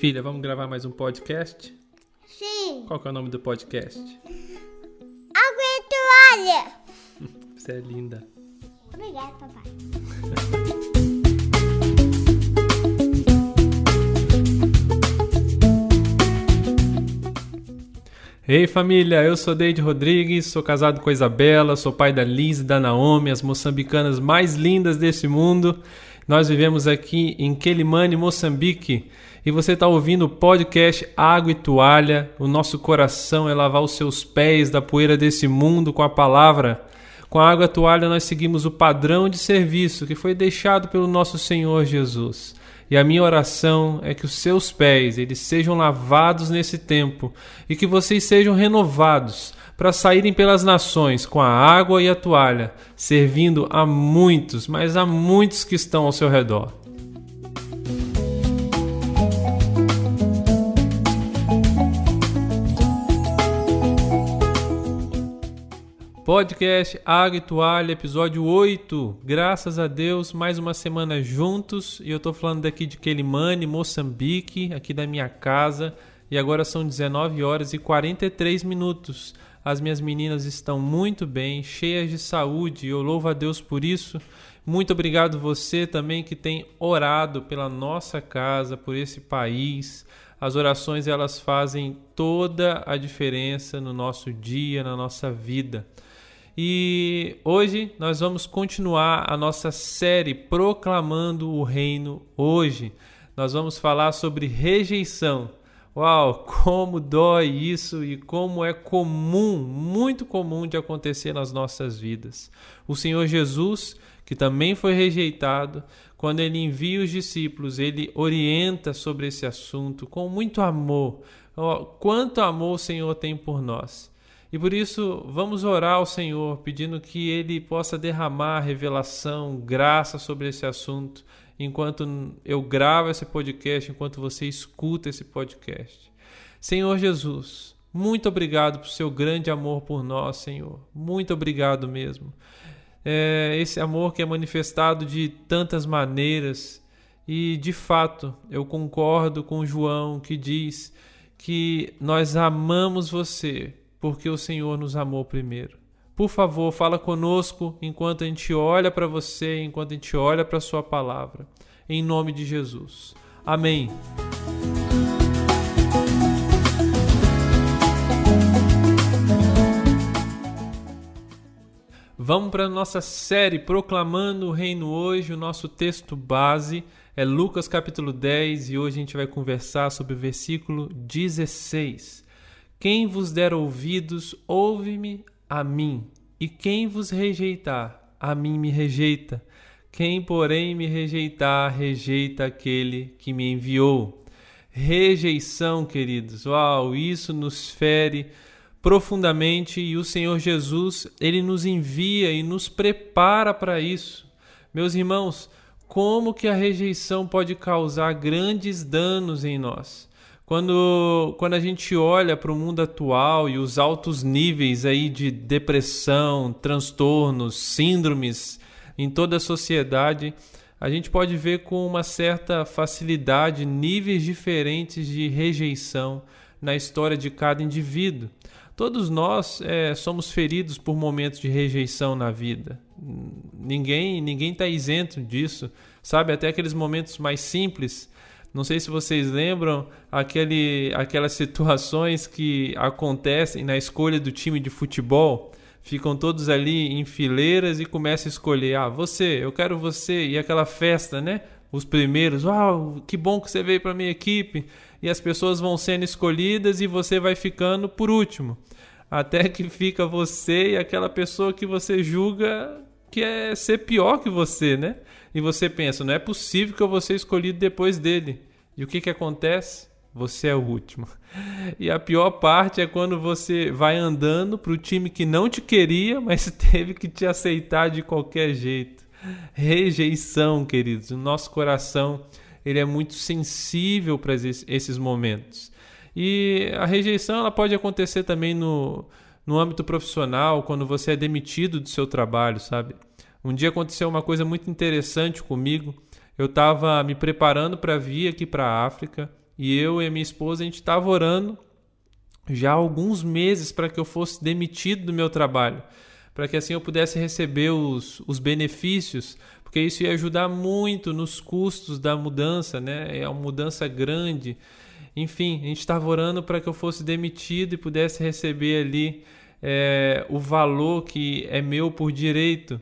Filha, vamos gravar mais um podcast? Sim. Qual que é o nome do podcast? Água e toalha. Você é linda. Obrigada, papai. Ei família, eu sou Deide Rodrigues, sou casado com a Isabela, sou pai da Liz e da Naomi, as moçambicanas mais lindas desse mundo. Nós vivemos aqui em Quelimane, Moçambique, e você está ouvindo o podcast Água e Toalha. O nosso coração é lavar os seus pés da poeira desse mundo com a palavra. Com a água e toalha nós seguimos o padrão de serviço que foi deixado pelo nosso Senhor Jesus. E a minha oração é que os seus pés eles sejam lavados nesse tempo e que vocês sejam renovados para saírem pelas nações com a água e a toalha, servindo a muitos, mas a muitos que estão ao seu redor. Podcast Água e Toalha, episódio 8. Graças a Deus, mais uma semana juntos. E eu tô falando daqui de Quelimane, Moçambique, aqui da minha casa. E agora são 19 horas e 43 minutos. As minhas meninas estão muito bem, cheias de saúde. Eu louvo a Deus por isso. Muito obrigado você também que tem orado pela nossa casa, por esse país. As orações elas fazem toda a diferença no nosso dia, na nossa vida. E hoje nós vamos continuar a nossa série Proclamando o Reino. Hoje nós vamos falar sobre rejeição. Uau, como dói isso e como é comum, muito comum de acontecer nas nossas vidas. O Senhor Jesus, que também foi rejeitado, quando ele envia os discípulos, ele orienta sobre esse assunto com muito amor. Oh, quanto amor o Senhor tem por nós. E por isso, vamos orar ao Senhor, pedindo que Ele possa derramar revelação, graça sobre esse assunto, enquanto eu gravo esse podcast, enquanto você escuta esse podcast. Senhor Jesus, muito obrigado por seu grande amor por nós, Senhor. Muito obrigado mesmo. É esse amor que é manifestado de tantas maneiras. E de fato, eu concordo com João que diz que nós amamos você porque o Senhor nos amou primeiro. Por favor, fala conosco enquanto a gente olha para você, enquanto a gente olha para a Sua palavra. Em nome de Jesus. Amém. Vamos para a nossa série Proclamando o Reino hoje. O nosso texto base é Lucas capítulo 10 e hoje a gente vai conversar sobre o versículo 16. Quem vos der ouvidos, ouve-me a mim, e quem vos rejeitar, a mim me rejeita. Quem, porém, me rejeitar, rejeita aquele que me enviou. Rejeição, queridos, uau, isso nos fere profundamente e o Senhor Jesus, ele nos envia e nos prepara para isso. Meus irmãos, como que a rejeição pode causar grandes danos em nós? Quando, quando a gente olha para o mundo atual e os altos níveis aí de depressão, transtornos, síndromes em toda a sociedade, a gente pode ver com uma certa facilidade níveis diferentes de rejeição na história de cada indivíduo. Todos nós é, somos feridos por momentos de rejeição na vida. Ninguém ninguém está isento disso, sabe? Até aqueles momentos mais simples não sei se vocês lembram aquele, aquelas situações que acontecem na escolha do time de futebol. Ficam todos ali em fileiras e começam a escolher. Ah, você, eu quero você. E aquela festa, né? Os primeiros, uau, que bom que você veio para minha equipe. E as pessoas vão sendo escolhidas e você vai ficando por último. Até que fica você e aquela pessoa que você julga que é ser pior que você, né? E você pensa, não é possível que eu vou ser escolhido depois dele. E o que, que acontece? Você é o último. E a pior parte é quando você vai andando para o time que não te queria, mas teve que te aceitar de qualquer jeito. Rejeição, queridos. O nosso coração ele é muito sensível para esses momentos. E a rejeição ela pode acontecer também no, no âmbito profissional, quando você é demitido do seu trabalho, sabe? Um dia aconteceu uma coisa muito interessante comigo. Eu estava me preparando para vir aqui para a África E eu e minha esposa, a gente estava orando já há alguns meses para que eu fosse demitido do meu trabalho, para que assim eu pudesse receber os, os benefícios, porque isso ia ajudar muito nos custos da mudança, né? É uma mudança grande. Enfim, a gente estava orando para que eu fosse demitido e pudesse receber ali é, o valor que é meu por direito.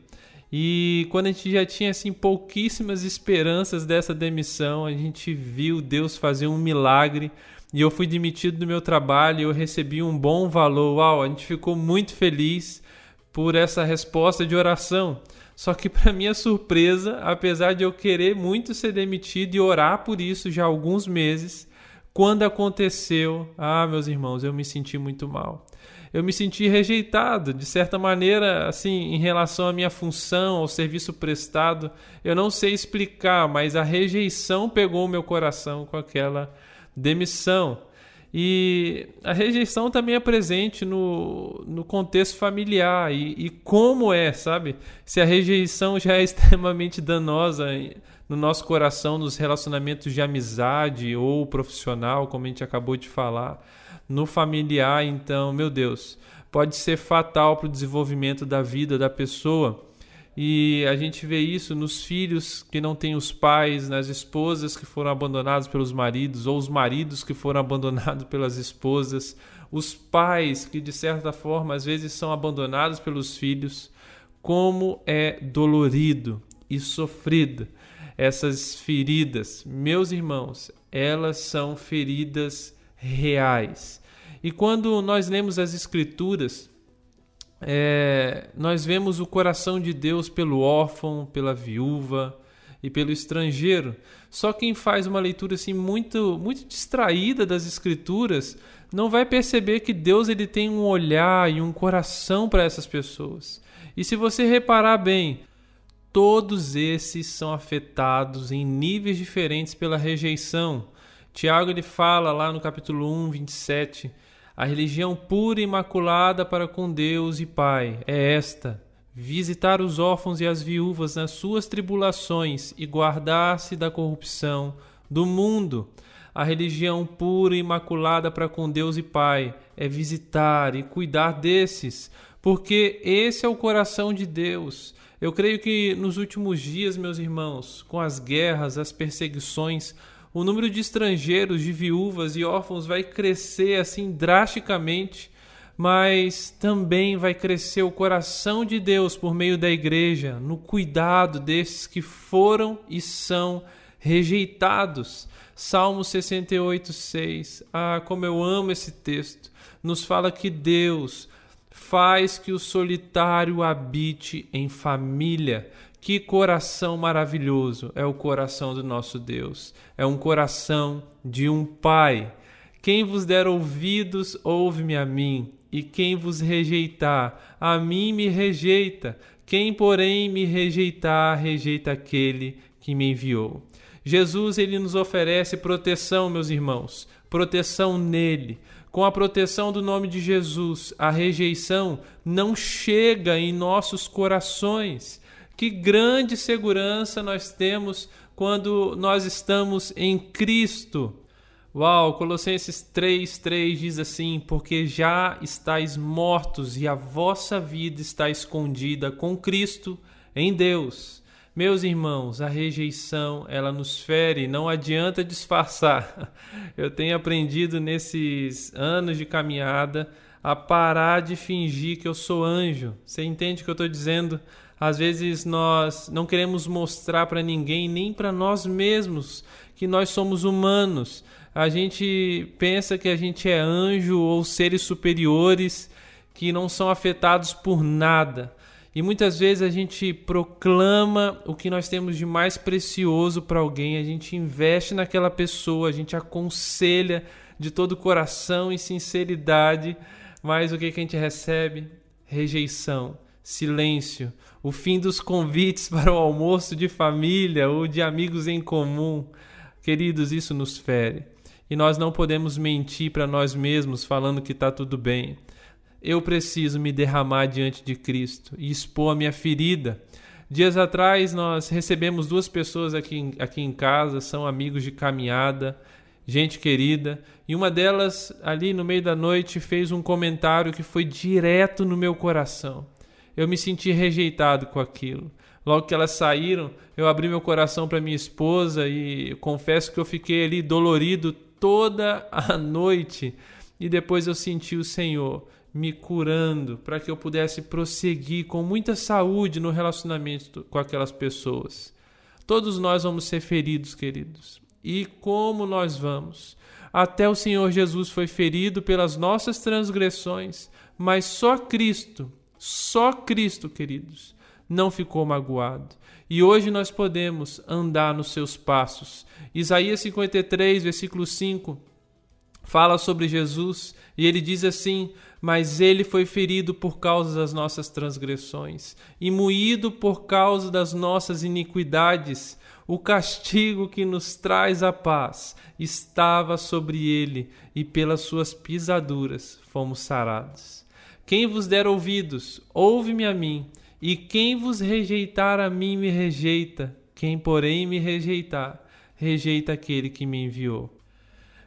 E quando a gente já tinha assim pouquíssimas esperanças dessa demissão, a gente viu Deus fazer um milagre e eu fui demitido do meu trabalho eu recebi um bom valor. Uau, a gente ficou muito feliz por essa resposta de oração. Só que para minha surpresa, apesar de eu querer muito ser demitido e orar por isso já há alguns meses, quando aconteceu, ah, meus irmãos, eu me senti muito mal eu me senti rejeitado, de certa maneira, assim, em relação à minha função, ao serviço prestado. Eu não sei explicar, mas a rejeição pegou o meu coração com aquela demissão. E a rejeição também é presente no, no contexto familiar. E, e como é, sabe? Se a rejeição já é extremamente danosa no nosso coração, nos relacionamentos de amizade ou profissional, como a gente acabou de falar no familiar, então, meu Deus, pode ser fatal para o desenvolvimento da vida da pessoa. E a gente vê isso nos filhos que não têm os pais, nas esposas que foram abandonadas pelos maridos, ou os maridos que foram abandonados pelas esposas, os pais que, de certa forma, às vezes são abandonados pelos filhos. Como é dolorido e sofrido essas feridas. Meus irmãos, elas são feridas reais. E quando nós lemos as Escrituras, é, nós vemos o coração de Deus pelo órfão, pela viúva e pelo estrangeiro. Só quem faz uma leitura assim muito muito distraída das escrituras não vai perceber que Deus ele tem um olhar e um coração para essas pessoas. E se você reparar bem, todos esses são afetados em níveis diferentes pela rejeição. Tiago ele fala lá no capítulo 1, 27, a religião pura e imaculada para com Deus e Pai é esta: visitar os órfãos e as viúvas nas suas tribulações e guardar-se da corrupção do mundo. A religião pura e imaculada para com Deus e Pai é visitar e cuidar desses, porque esse é o coração de Deus. Eu creio que nos últimos dias, meus irmãos, com as guerras, as perseguições, o número de estrangeiros, de viúvas e órfãos vai crescer assim drasticamente, mas também vai crescer o coração de Deus por meio da igreja, no cuidado desses que foram e são rejeitados. Salmo 68, 6. Ah, como eu amo esse texto! Nos fala que Deus faz que o solitário habite em família. Que coração maravilhoso é o coração do nosso Deus. É um coração de um Pai. Quem vos der ouvidos, ouve-me a mim, e quem vos rejeitar, a mim me rejeita. Quem, porém, me rejeitar, rejeita aquele que me enviou. Jesus ele nos oferece proteção, meus irmãos, proteção nele. Com a proteção do nome de Jesus, a rejeição não chega em nossos corações. Que grande segurança nós temos quando nós estamos em Cristo. Uau, Colossenses 3:3 diz assim: "Porque já estáis mortos e a vossa vida está escondida com Cristo em Deus." Meus irmãos, a rejeição, ela nos fere, não adianta disfarçar. Eu tenho aprendido nesses anos de caminhada a parar de fingir que eu sou anjo. Você entende o que eu estou dizendo? Às vezes nós não queremos mostrar para ninguém, nem para nós mesmos, que nós somos humanos. A gente pensa que a gente é anjo ou seres superiores que não são afetados por nada. E muitas vezes a gente proclama o que nós temos de mais precioso para alguém, a gente investe naquela pessoa, a gente aconselha de todo o coração e sinceridade, mas o que, que a gente recebe? Rejeição, silêncio, o fim dos convites para o almoço de família ou de amigos em comum. Queridos, isso nos fere. E nós não podemos mentir para nós mesmos falando que está tudo bem. Eu preciso me derramar diante de Cristo e expor a minha ferida. Dias atrás nós recebemos duas pessoas aqui, aqui em casa, são amigos de caminhada, gente querida, e uma delas, ali no meio da noite, fez um comentário que foi direto no meu coração. Eu me senti rejeitado com aquilo. Logo que elas saíram, eu abri meu coração para minha esposa e confesso que eu fiquei ali dolorido toda a noite. E depois eu senti o Senhor me curando para que eu pudesse prosseguir com muita saúde no relacionamento com aquelas pessoas. Todos nós vamos ser feridos, queridos. E como nós vamos? Até o Senhor Jesus foi ferido pelas nossas transgressões, mas só Cristo, só Cristo, queridos, não ficou magoado. E hoje nós podemos andar nos seus passos. Isaías 53, versículo 5, fala sobre Jesus e ele diz assim: Mas ele foi ferido por causa das nossas transgressões e moído por causa das nossas iniquidades. O castigo que nos traz a paz estava sobre ele, e pelas suas pisaduras fomos sarados. Quem vos der ouvidos, ouve-me a mim, e quem vos rejeitar a mim me rejeita. Quem, porém, me rejeitar, rejeita aquele que me enviou.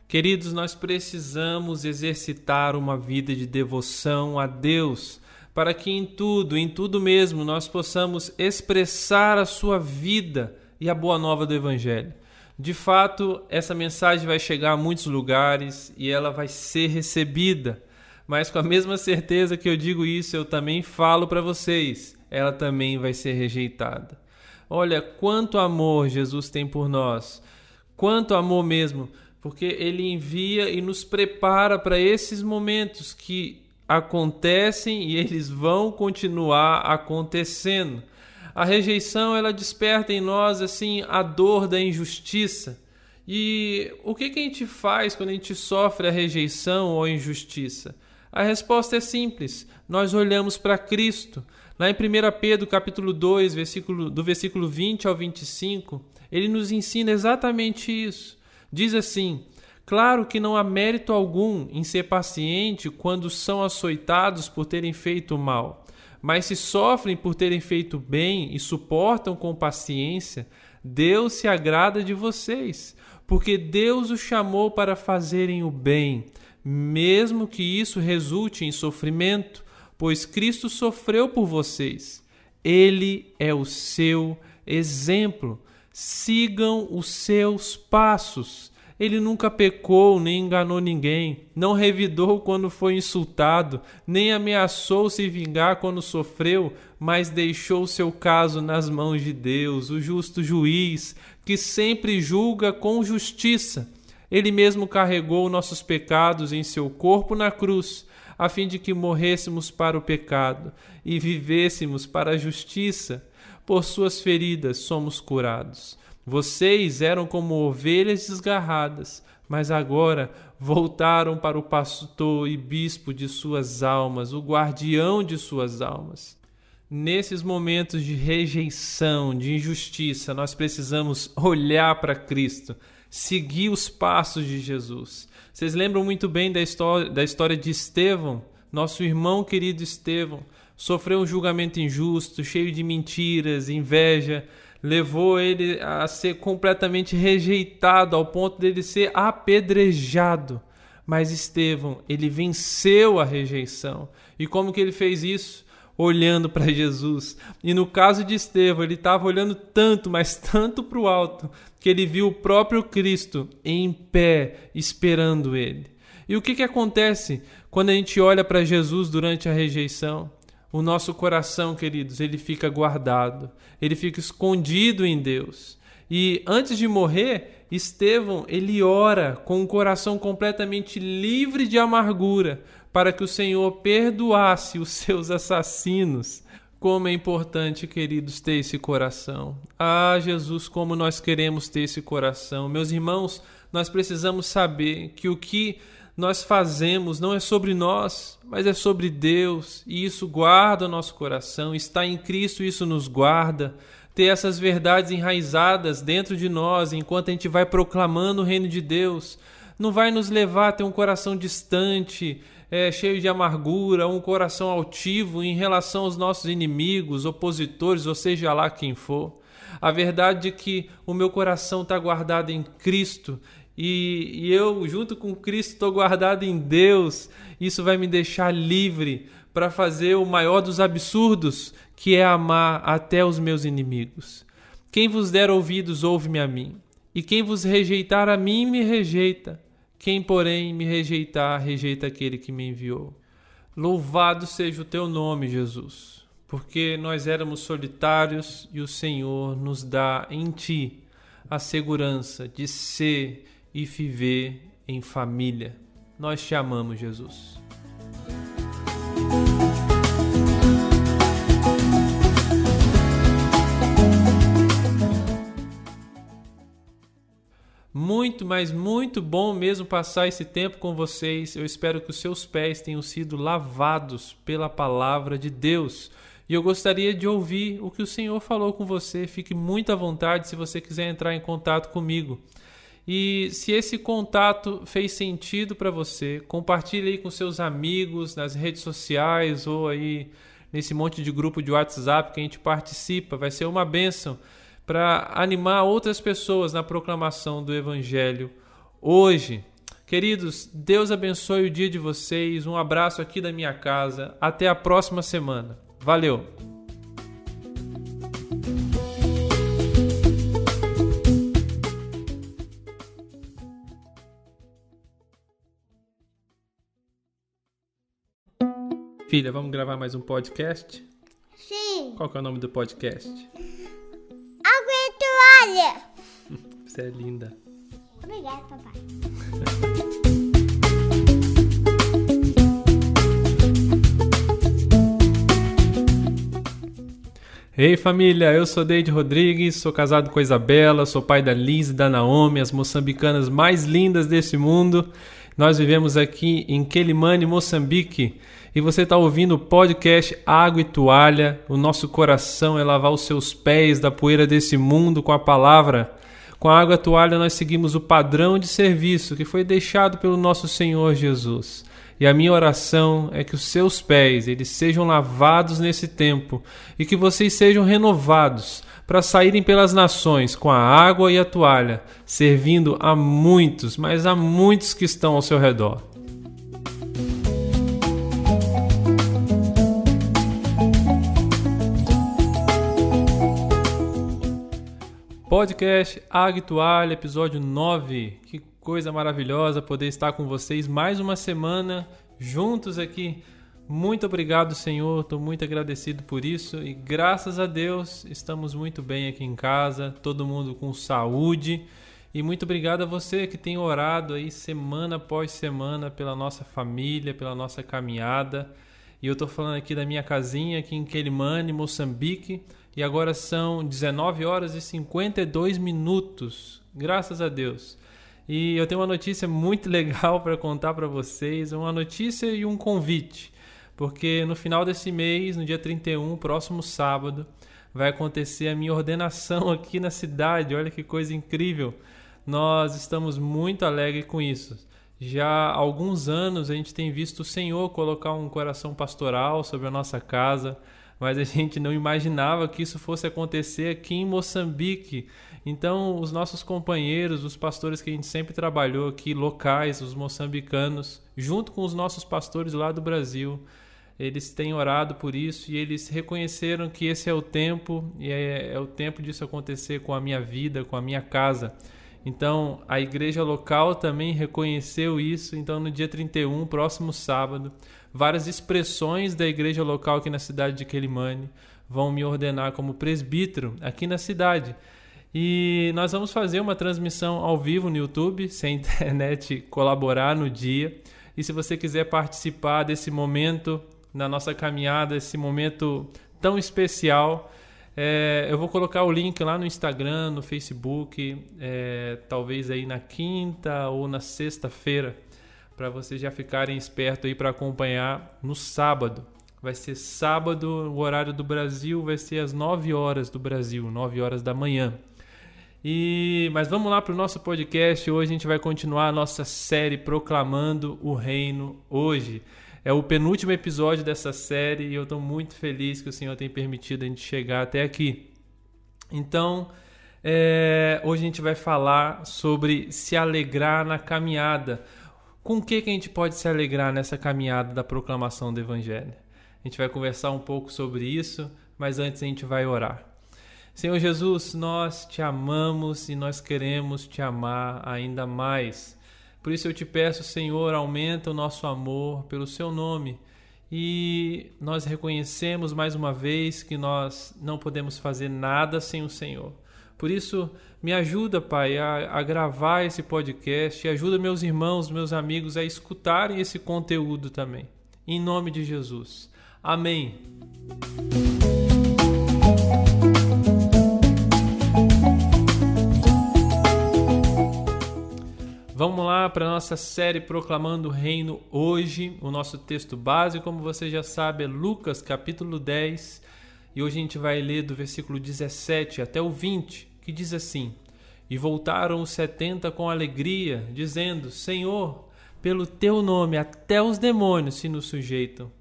Queridos, nós precisamos exercitar uma vida de devoção a Deus, para que em tudo, em tudo mesmo, nós possamos expressar a sua vida e a boa nova do Evangelho. De fato, essa mensagem vai chegar a muitos lugares e ela vai ser recebida. Mas com a mesma certeza que eu digo isso, eu também falo para vocês, ela também vai ser rejeitada. Olha quanto amor Jesus tem por nós, quanto amor mesmo, porque ele envia e nos prepara para esses momentos que acontecem e eles vão continuar acontecendo. A rejeição ela desperta em nós assim a dor da injustiça. E o que, que a gente faz quando a gente sofre a rejeição ou a injustiça? A resposta é simples. Nós olhamos para Cristo. Lá em 1 Pedro capítulo 2, versículo, do versículo 20 ao 25, ele nos ensina exatamente isso. Diz assim: Claro que não há mérito algum em ser paciente quando são açoitados por terem feito mal mas se sofrem por terem feito bem e suportam com paciência, Deus se agrada de vocês, porque Deus os chamou para fazerem o bem, mesmo que isso resulte em sofrimento, pois Cristo sofreu por vocês. Ele é o seu exemplo. Sigam os seus passos. Ele nunca pecou nem enganou ninguém, não revidou quando foi insultado, nem ameaçou se vingar quando sofreu, mas deixou seu caso nas mãos de Deus, o justo juiz, que sempre julga com justiça. Ele mesmo carregou nossos pecados em seu corpo na cruz, a fim de que morrêssemos para o pecado e vivêssemos para a justiça. Por suas feridas somos curados. Vocês eram como ovelhas desgarradas, mas agora voltaram para o pastor e bispo de suas almas, o guardião de suas almas. Nesses momentos de rejeição, de injustiça, nós precisamos olhar para Cristo, seguir os passos de Jesus. Vocês lembram muito bem da história, da história de Estevão, nosso irmão querido Estevão, sofreu um julgamento injusto, cheio de mentiras, inveja, levou ele a ser completamente rejeitado ao ponto dele ser apedrejado. Mas Estevão, ele venceu a rejeição. E como que ele fez isso? Olhando para Jesus. E no caso de Estevão, ele estava olhando tanto, mas tanto para o alto, que ele viu o próprio Cristo em pé, esperando ele. E o que, que acontece quando a gente olha para Jesus durante a rejeição? o nosso coração, queridos, ele fica guardado, ele fica escondido em Deus. E antes de morrer, Estevão, ele ora com um coração completamente livre de amargura, para que o Senhor perdoasse os seus assassinos. Como é importante, queridos, ter esse coração. Ah, Jesus, como nós queremos ter esse coração. Meus irmãos, nós precisamos saber que o que nós fazemos não é sobre nós, mas é sobre Deus, e isso guarda o nosso coração, está em Cristo, isso nos guarda. Ter essas verdades enraizadas dentro de nós enquanto a gente vai proclamando o reino de Deus, não vai nos levar a ter um coração distante, é, cheio de amargura, um coração altivo em relação aos nossos inimigos, opositores, ou seja lá quem for. A verdade é que o meu coração está guardado em Cristo e, e eu, junto com Cristo, estou guardado em Deus, isso vai me deixar livre para fazer o maior dos absurdos, que é amar até os meus inimigos. Quem vos der ouvidos, ouve-me a mim. E quem vos rejeitar a mim, me rejeita. Quem, porém, me rejeitar, rejeita aquele que me enviou. Louvado seja o teu nome, Jesus, porque nós éramos solitários e o Senhor nos dá em ti a segurança de ser e viver em família. Nós te amamos, Jesus. Muito, mas muito bom mesmo passar esse tempo com vocês. Eu espero que os seus pés tenham sido lavados pela palavra de Deus. E eu gostaria de ouvir o que o Senhor falou com você. Fique muito à vontade se você quiser entrar em contato comigo. E se esse contato fez sentido para você, compartilhe aí com seus amigos nas redes sociais ou aí nesse monte de grupo de WhatsApp que a gente participa. Vai ser uma bênção para animar outras pessoas na proclamação do Evangelho hoje. Queridos, Deus abençoe o dia de vocês. Um abraço aqui da minha casa. Até a próxima semana. Valeu! Filha, vamos gravar mais um podcast? Sim. Qual que é o nome do podcast? Toalha. Você é linda. Obrigada, papai. Ei família, eu sou Deide Rodrigues, sou casado com a Isabela, sou pai da Liz e da Naomi, as moçambicanas mais lindas desse mundo. Nós vivemos aqui em Quelimane, Moçambique, e você está ouvindo o podcast Água e Toalha. O nosso coração é lavar os seus pés da poeira desse mundo com a palavra. Com a água e toalha nós seguimos o padrão de serviço que foi deixado pelo nosso Senhor Jesus. E a minha oração é que os seus pés eles sejam lavados nesse tempo e que vocês sejam renovados para saírem pelas nações com a água e a toalha, servindo a muitos, mas a muitos que estão ao seu redor. Podcast Água Toalha, episódio 9. Que coisa maravilhosa poder estar com vocês mais uma semana juntos aqui. Muito obrigado, Senhor. Estou muito agradecido por isso e graças a Deus estamos muito bem aqui em casa, todo mundo com saúde. E muito obrigado a você que tem orado aí semana após semana pela nossa família, pela nossa caminhada. E eu estou falando aqui da minha casinha aqui em Quelimane, Moçambique. E agora são 19 horas e 52 minutos. Graças a Deus. E eu tenho uma notícia muito legal para contar para vocês, uma notícia e um convite. Porque no final desse mês, no dia 31, próximo sábado, vai acontecer a minha ordenação aqui na cidade. Olha que coisa incrível. Nós estamos muito alegres com isso. Já há alguns anos a gente tem visto o Senhor colocar um coração pastoral sobre a nossa casa, mas a gente não imaginava que isso fosse acontecer aqui em Moçambique. Então, os nossos companheiros, os pastores que a gente sempre trabalhou aqui, locais, os moçambicanos, junto com os nossos pastores lá do Brasil, eles têm orado por isso e eles reconheceram que esse é o tempo e é, é o tempo disso acontecer com a minha vida, com a minha casa. Então, a igreja local também reconheceu isso. Então, no dia 31, próximo sábado, várias expressões da igreja local aqui na cidade de Quelimane vão me ordenar como presbítero aqui na cidade. E nós vamos fazer uma transmissão ao vivo no YouTube, se a internet colaborar no dia. E se você quiser participar desse momento na nossa caminhada, esse momento tão especial, é, eu vou colocar o link lá no Instagram, no Facebook, é, talvez aí na quinta ou na sexta-feira, para vocês já ficarem espertos aí para acompanhar no sábado. Vai ser sábado, o horário do Brasil vai ser às 9 horas do Brasil, 9 horas da manhã. E mas vamos lá para o nosso podcast. Hoje a gente vai continuar a nossa série proclamando o reino hoje. É o penúltimo episódio dessa série e eu estou muito feliz que o Senhor tenha permitido a gente chegar até aqui. Então, É, hoje a gente vai falar sobre se alegrar na caminhada. Com o que, que a gente pode se alegrar nessa caminhada da proclamação do Evangelho? A gente vai conversar um pouco sobre isso, mas antes a gente vai orar. Senhor Jesus, nós te amamos e nós queremos te amar ainda mais. Por isso eu te peço, Senhor, aumenta o nosso amor pelo seu nome. E nós reconhecemos mais uma vez que nós não podemos fazer nada sem o Senhor. Por isso, me ajuda, Pai, a, a gravar esse podcast e ajuda meus irmãos, meus amigos a escutarem esse conteúdo também. Em nome de Jesus. Amém. Vamos lá para a nossa série Proclamando o Reino hoje. O nosso texto base, como você já sabe, é Lucas capítulo 10. E hoje a gente vai ler do versículo 17 até o 20 que diz assim: E voltaram os setenta com alegria, dizendo: Senhor, pelo teu nome até os demônios se nos sujeitam.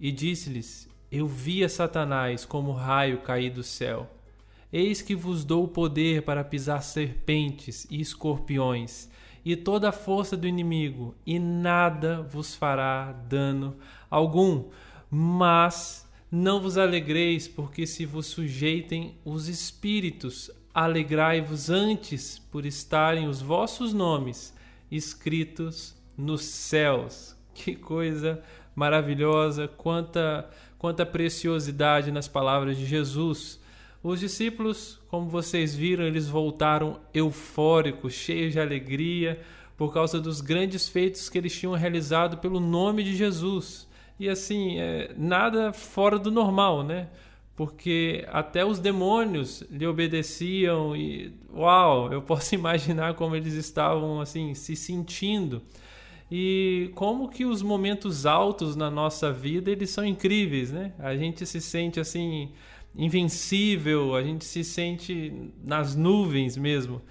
E disse-lhes: Eu via Satanás como raio cair do céu. Eis que vos dou o poder para pisar serpentes e escorpiões e toda a força do inimigo, e nada vos fará dano algum. Mas não vos alegreis, porque se vos sujeitem os espíritos, alegrai-vos antes por estarem os vossos nomes escritos nos céus. Que coisa maravilhosa, quanta, quanta preciosidade nas palavras de Jesus. Os discípulos, como vocês viram, eles voltaram eufóricos, cheios de alegria, por causa dos grandes feitos que eles tinham realizado pelo nome de Jesus. E assim, é, nada fora do normal, né? porque até os demônios lhe obedeciam e uau, eu posso imaginar como eles estavam assim se sentindo. E como que os momentos altos na nossa vida, eles são incríveis, né? A gente se sente assim invencível, a gente se sente nas nuvens mesmo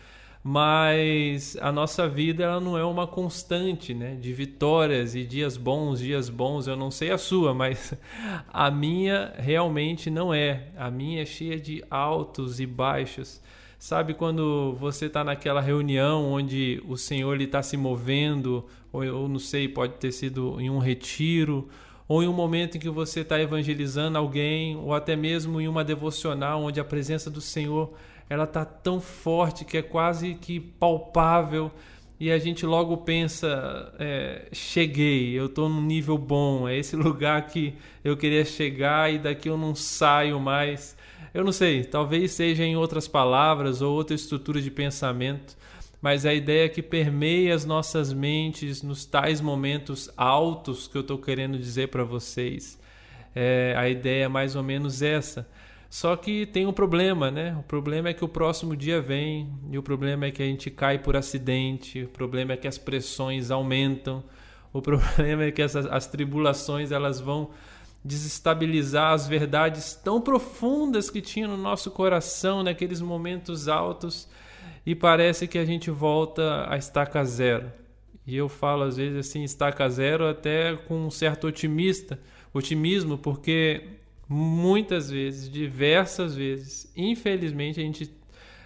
mas a nossa vida ela não é uma constante, né? De vitórias e dias bons, dias bons. Eu não sei a sua, mas a minha realmente não é. A minha é cheia de altos e baixos. Sabe quando você está naquela reunião onde o Senhor está se movendo, ou, ou não sei, pode ter sido em um retiro, ou em um momento em que você está evangelizando alguém, ou até mesmo em uma devocional onde a presença do Senhor ela tá tão forte que é quase que palpável e a gente logo pensa é, cheguei eu estou num nível bom é esse lugar que eu queria chegar e daqui eu não saio mais. Eu não sei talvez seja em outras palavras ou outra estrutura de pensamento mas a ideia que permeia as nossas mentes nos tais momentos altos que eu estou querendo dizer para vocês. É, a ideia é mais ou menos essa. Só que tem um problema, né? O problema é que o próximo dia vem e o problema é que a gente cai por acidente, o problema é que as pressões aumentam, o problema é que essas, as tribulações elas vão desestabilizar as verdades tão profundas que tinha no nosso coração naqueles momentos altos e parece que a gente volta a estaca zero. E eu falo às vezes assim, estaca zero até com um certo otimista, otimismo, porque muitas vezes, diversas vezes, infelizmente a gente,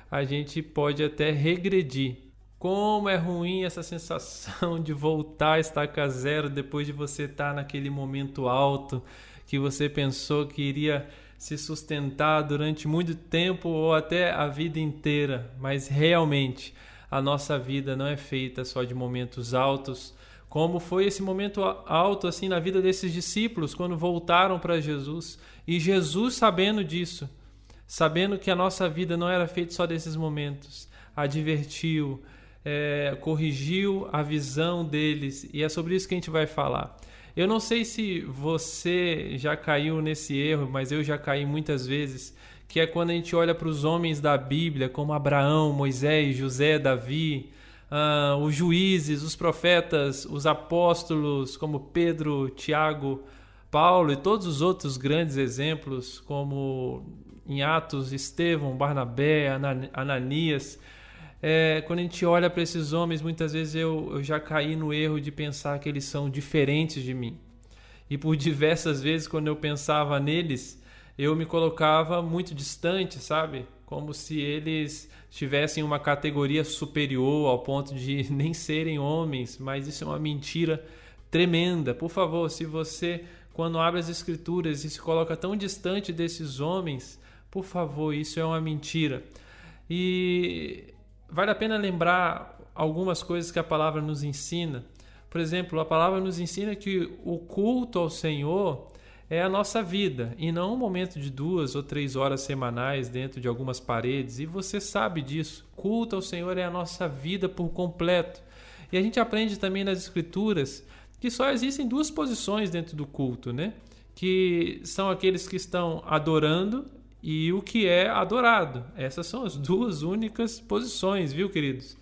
a gente pode até regredir. Como é ruim essa sensação de voltar a estaca zero depois de você estar naquele momento alto que você pensou que iria se sustentar durante muito tempo ou até a vida inteira, mas realmente a nossa vida não é feita só de momentos altos, como foi esse momento alto assim na vida desses discípulos quando voltaram para Jesus e Jesus sabendo disso, sabendo que a nossa vida não era feita só desses momentos, advertiu, é, corrigiu a visão deles e é sobre isso que a gente vai falar. Eu não sei se você já caiu nesse erro, mas eu já caí muitas vezes, que é quando a gente olha para os homens da Bíblia, como Abraão, Moisés, José, Davi, uh, os juízes, os profetas, os apóstolos, como Pedro, Tiago, Paulo e todos os outros grandes exemplos, como em Atos, Estevão, Barnabé, Ananias. É, quando a gente olha para esses homens, muitas vezes eu, eu já caí no erro de pensar que eles são diferentes de mim. E por diversas vezes, quando eu pensava neles, eu me colocava muito distante, sabe? como se eles tivessem uma categoria superior ao ponto de nem serem homens, mas isso é uma mentira tremenda. Por favor, se você, quando abre as Escrituras e se coloca tão distante desses homens, por favor, isso é uma mentira. E vale a pena lembrar algumas coisas que a palavra nos ensina. Por exemplo, a palavra nos ensina que o culto ao Senhor é a nossa vida e não um momento de duas ou três horas semanais dentro de algumas paredes. E você sabe disso. Culto ao Senhor é a nossa vida por completo. E a gente aprende também nas Escrituras que só existem duas posições dentro do culto, né? Que são aqueles que estão adorando e o que é adorado. Essas são as duas únicas posições, viu, queridos?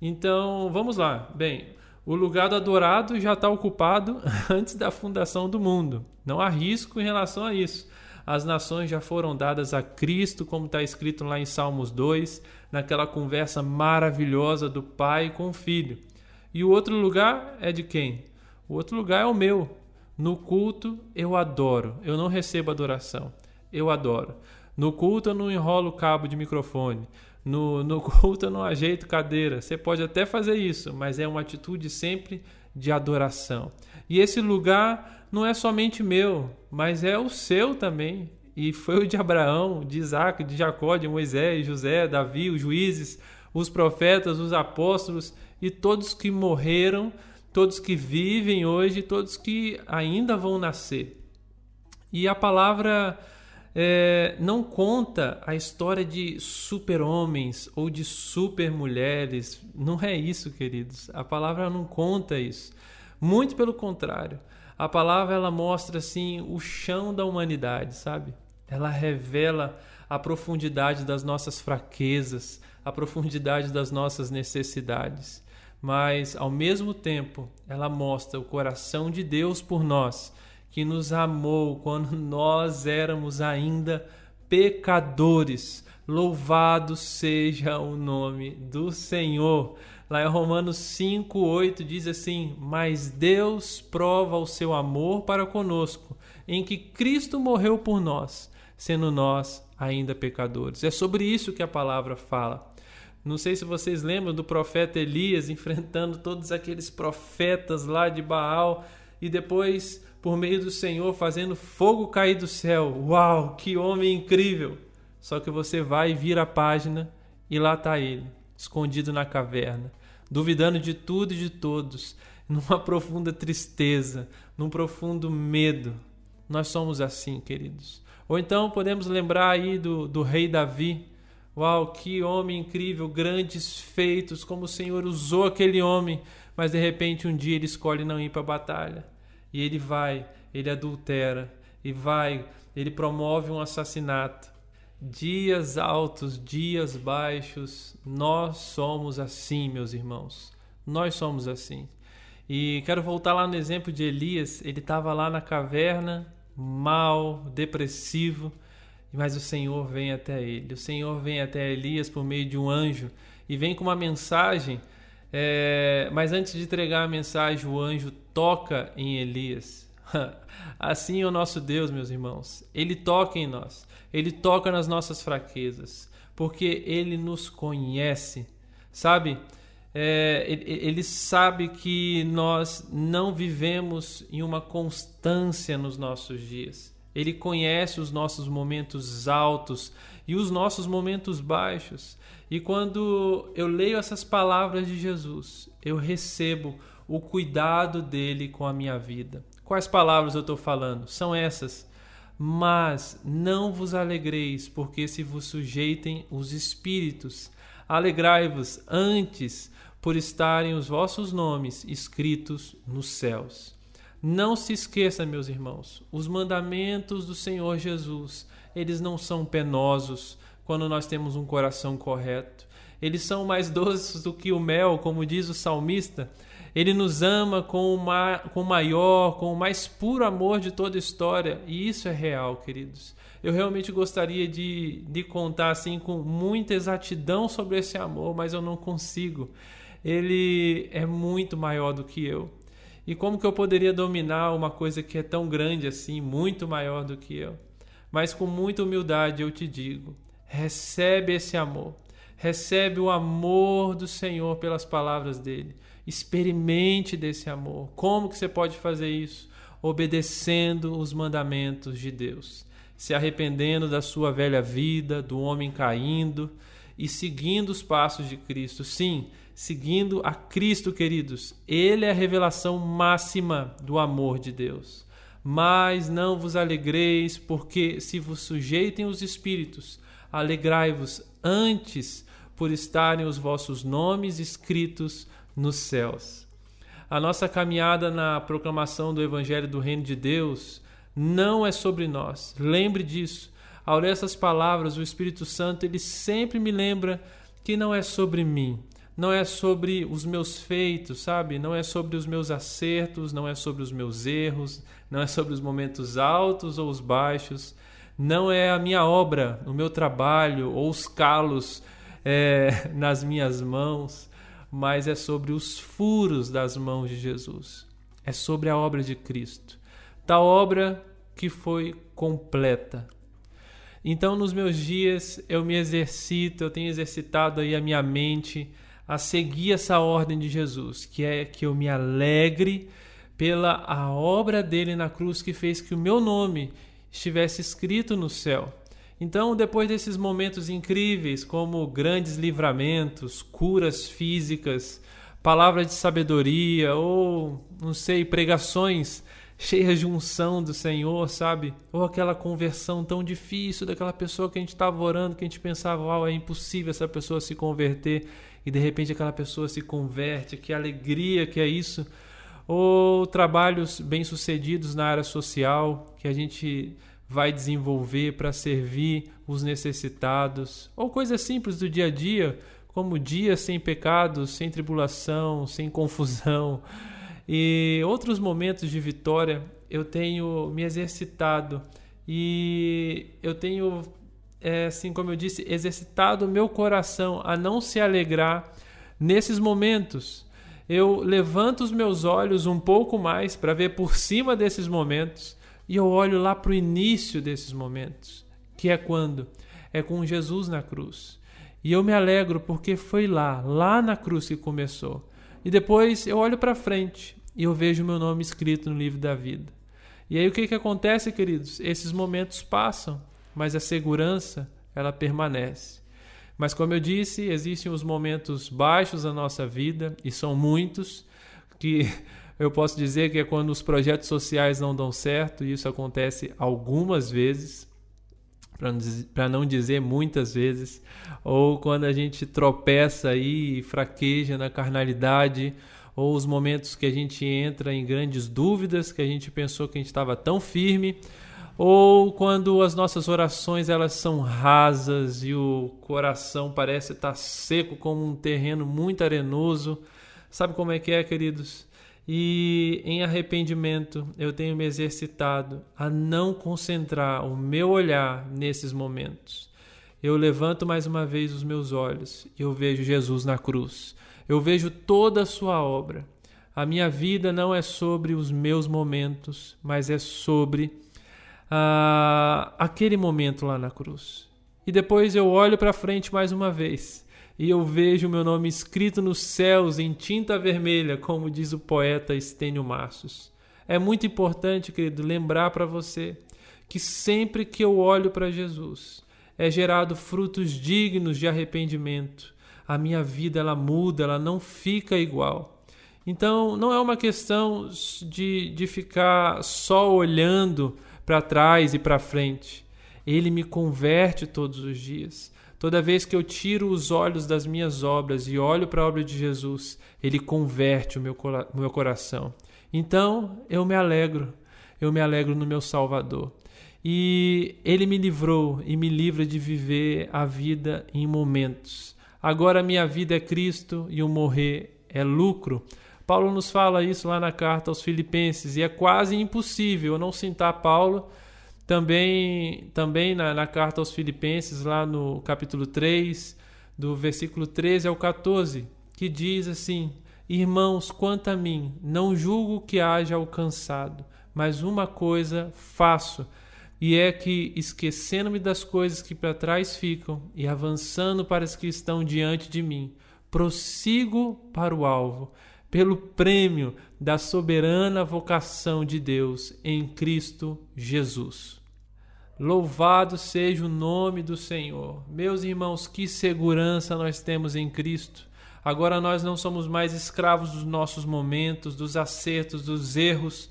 Então, vamos lá. Bem, o lugar do adorado já está ocupado antes da fundação do mundo. Não há risco em relação a isso. As nações já foram dadas a Cristo, como está escrito lá em Salmos 2, naquela conversa maravilhosa do Pai com o Filho. E o outro lugar é de quem? O outro lugar é o meu. No culto eu adoro, eu não recebo adoração, eu adoro. No culto eu não enrolo cabo de microfone. No, no culto eu não ajeito cadeira. Você pode até fazer isso, mas é uma atitude sempre de adoração. E esse lugar não é somente meu, mas é o seu também. E foi o de Abraão, de Isaac, de Jacó, de Moisés, José, Davi, os juízes, os profetas, os apóstolos e todos que morreram, todos que vivem hoje, todos que ainda vão nascer. E a palavra é, não conta a história de super-homens ou de super-mulheres. Não é isso, queridos. A palavra não conta isso. Muito pelo contrário. A palavra ela mostra assim o chão da humanidade, sabe? Ela revela a profundidade das nossas fraquezas, a profundidade das nossas necessidades. Mas, ao mesmo tempo, ela mostra o coração de Deus por nós que nos amou quando nós éramos ainda pecadores. Louvado seja o nome do Senhor. Lá em Romanos 5, 8 diz assim: Mas Deus prova o seu amor para conosco, em que Cristo morreu por nós, sendo nós ainda pecadores. É sobre isso que a palavra fala. Não sei se vocês lembram do profeta Elias enfrentando todos aqueles profetas lá de Baal e depois por meio do Senhor fazendo fogo cair do céu. Uau, que homem incrível! Só que você vai e vira a página e lá está ele, escondido na caverna, duvidando de tudo e de todos, numa profunda tristeza, num profundo medo. Nós somos assim, queridos. Ou então podemos lembrar aí do, do rei Davi. Uau, que homem incrível, grandes feitos, como o Senhor usou aquele homem, mas de repente um dia ele escolhe não ir para a batalha e ele vai, ele adultera, e vai, ele promove um assassinato. Dias altos, dias baixos, nós somos assim, meus irmãos. Nós somos assim. E quero voltar lá no exemplo de Elias. Ele estava lá na caverna, mal, depressivo, mas o Senhor vem até ele. O Senhor vem até Elias por meio de um anjo e vem com uma mensagem é, mas antes de entregar a mensagem, o anjo toca em Elias. assim é o nosso Deus, meus irmãos. Ele toca em nós. Ele toca nas nossas fraquezas. Porque ele nos conhece. Sabe? É, ele, sabe que nós não vivemos em uma constância nos nossos dias. Ele conhece os nossos momentos altos e os nossos momentos baixos. E quando eu leio essas palavras de Jesus, eu recebo o cuidado dele com a minha vida. Quais palavras eu estou falando? São essas. Mas não vos alegreis, porque se vos sujeitem os espíritos. Alegrai-vos antes por estarem os vossos nomes escritos nos céus. Não se esqueça, meus irmãos, os mandamentos do Senhor Jesus eles não são penosos quando nós temos um coração correto. Eles são mais doces do que o mel, como diz o salmista. Ele nos ama com o, ma com o maior, com o mais puro amor de toda a história. E isso é real, queridos. Eu realmente gostaria de, de contar assim com muita exatidão sobre esse amor, mas eu não consigo. Ele é muito maior do que eu. E como que eu poderia dominar uma coisa que é tão grande assim, muito maior do que eu? Mas com muita humildade eu te digo: Recebe esse amor. Recebe o amor do Senhor pelas palavras dele. Experimente desse amor. Como que você pode fazer isso? Obedecendo os mandamentos de Deus, se arrependendo da sua velha vida, do homem caindo e seguindo os passos de Cristo. Sim, seguindo a Cristo, queridos. Ele é a revelação máxima do amor de Deus. Mas não vos alegreis, porque se vos sujeitem os espíritos, alegrai-vos antes por estarem os vossos nomes escritos nos céus. A nossa caminhada na proclamação do Evangelho do Reino de Deus não é sobre nós. Lembre disso. Ao ler essas palavras, o Espírito Santo ele sempre me lembra que não é sobre mim, não é sobre os meus feitos, sabe? Não é sobre os meus acertos, não é sobre os meus erros, não é sobre os momentos altos ou os baixos, não é a minha obra, o meu trabalho ou os calos é, nas minhas mãos, mas é sobre os furos das mãos de Jesus. É sobre a obra de Cristo. Tal obra que foi completa. Então, nos meus dias, eu me exercito, eu tenho exercitado aí a minha mente a seguir essa ordem de Jesus, que é que eu me alegre pela a obra dele na cruz que fez que o meu nome estivesse escrito no céu. Então, depois desses momentos incríveis, como grandes livramentos, curas físicas, palavras de sabedoria ou, não sei, pregações cheias de unção do Senhor, sabe? Ou aquela conversão tão difícil daquela pessoa que a gente estava orando, que a gente pensava, uau, é impossível essa pessoa se converter, e de repente aquela pessoa se converte, que alegria que é isso. Ou trabalhos bem-sucedidos na área social, que a gente vai desenvolver para servir os necessitados, ou coisas simples do dia a dia, como dias sem pecados, sem tribulação, sem confusão. E outros momentos de vitória eu tenho me exercitado e eu tenho, é, assim como eu disse, exercitado meu coração a não se alegrar nesses momentos. Eu levanto os meus olhos um pouco mais para ver por cima desses momentos e eu olho lá para o início desses momentos, que é quando? É com Jesus na cruz. E eu me alegro porque foi lá, lá na cruz que começou. E depois eu olho para frente e eu vejo meu nome escrito no livro da vida. E aí o que, que acontece, queridos? Esses momentos passam, mas a segurança ela permanece. Mas como eu disse, existem os momentos baixos da nossa vida, e são muitos, que eu posso dizer que é quando os projetos sociais não dão certo, e isso acontece algumas vezes, para não dizer muitas vezes, ou quando a gente tropeça aí e fraqueja na carnalidade, ou os momentos que a gente entra em grandes dúvidas, que a gente pensou que a gente estava tão firme, ou quando as nossas orações elas são rasas e o coração parece estar seco como um terreno muito arenoso. Sabe como é que é, queridos? E em arrependimento eu tenho me exercitado a não concentrar o meu olhar nesses momentos. Eu levanto mais uma vez os meus olhos e eu vejo Jesus na cruz. Eu vejo toda a sua obra. A minha vida não é sobre os meus momentos, mas é sobre uh, aquele momento lá na cruz. E depois eu olho para frente mais uma vez e eu vejo meu nome escrito nos céus em tinta vermelha, como diz o poeta Estênio Massos. É muito importante, querido, lembrar para você que sempre que eu olho para Jesus, é gerado frutos dignos de arrependimento. A minha vida ela muda, ela não fica igual. Então, não é uma questão de, de ficar só olhando para trás e para frente. Ele me converte todos os dias. Toda vez que eu tiro os olhos das minhas obras e olho para a obra de Jesus, ele converte o meu, meu coração. Então eu me alegro, eu me alegro no meu Salvador. E ele me livrou e me livra de viver a vida em momentos. Agora minha vida é Cristo e o morrer é lucro. Paulo nos fala isso lá na carta aos Filipenses e é quase impossível eu não citar Paulo também, também na, na carta aos Filipenses, lá no capítulo 3, do versículo 13 ao 14, que diz assim: Irmãos, quanto a mim, não julgo que haja alcançado, mas uma coisa faço, E é que, esquecendo-me das coisas que para trás ficam e avançando para as que estão diante de mim, prossigo para o alvo, pelo prêmio da soberana vocação de Deus em Cristo Jesus. Louvado seja o nome do Senhor. Meus irmãos, que segurança nós temos em Cristo. Agora nós não somos mais escravos dos nossos momentos, dos acertos, dos erros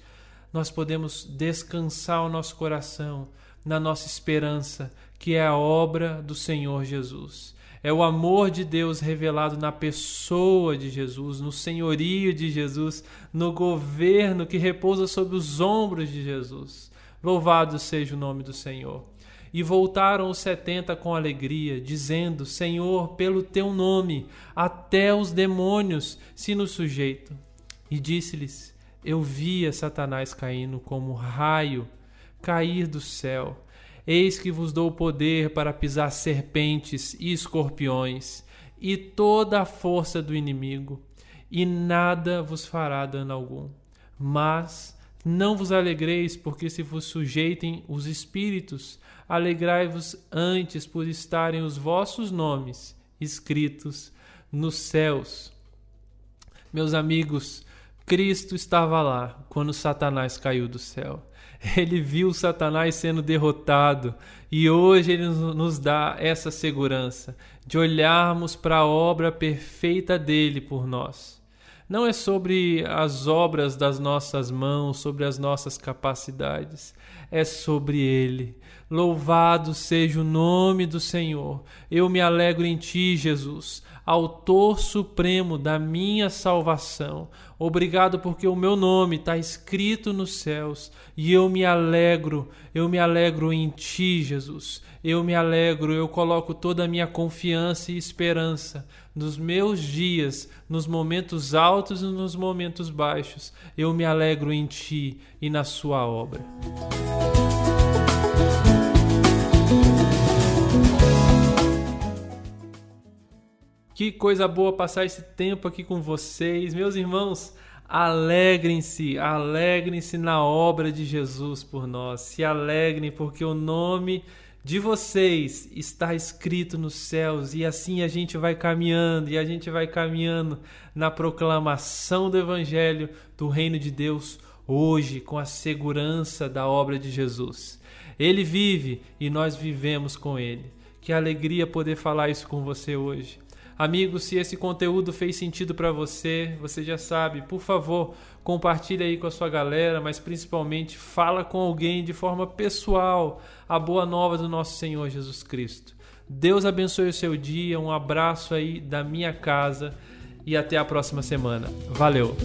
nós podemos descansar o nosso coração na nossa esperança, que é a obra do Senhor Jesus. É o amor de Deus revelado na pessoa de Jesus, no senhorio de Jesus, no governo que repousa sobre os ombros de Jesus. Louvado seja o nome do Senhor. E voltaram os setenta com alegria, dizendo: Senhor, pelo teu nome, até os demônios se nos sujeitam. E disse-lhes: eu via Satanás caindo como raio cair do céu. Eis que vos dou poder para pisar serpentes e escorpiões e toda a força do inimigo, e nada vos fará dano algum. Mas não vos alegreis, porque se vos sujeitem os espíritos, alegrai-vos antes por estarem os vossos nomes escritos nos céus. Meus amigos, Cristo estava lá quando Satanás caiu do céu. Ele viu Satanás sendo derrotado e hoje ele nos dá essa segurança de olharmos para a obra perfeita dele por nós. Não é sobre as obras das nossas mãos, sobre as nossas capacidades, é sobre ele. Louvado seja o nome do Senhor. Eu me alegro em ti, Jesus autor supremo da minha salvação. Obrigado porque o meu nome está escrito nos céus e eu me alegro, eu me alegro em Ti, Jesus. Eu me alegro, eu coloco toda a minha confiança e esperança nos meus dias, nos momentos altos e nos momentos baixos. Eu me alegro em Ti e na Sua obra. Que coisa boa passar esse tempo aqui com vocês, meus irmãos. Alegrem-se, alegrem-se na obra de Jesus por nós. Se alegrem, porque o nome de vocês está escrito nos céus e assim a gente vai caminhando e a gente vai caminhando na proclamação do Evangelho do Reino de Deus hoje com a segurança da obra de Jesus. Ele vive e nós vivemos com Ele. Que alegria poder falar isso com você hoje. Amigo, se esse conteúdo fez sentido para você, você já sabe, por favor, compartilhe aí com a sua galera, mas principalmente fala com alguém de forma pessoal a boa nova do nosso Senhor Jesus Cristo. Deus abençoe o seu dia, um abraço aí da minha casa e até a próxima semana. Valeu!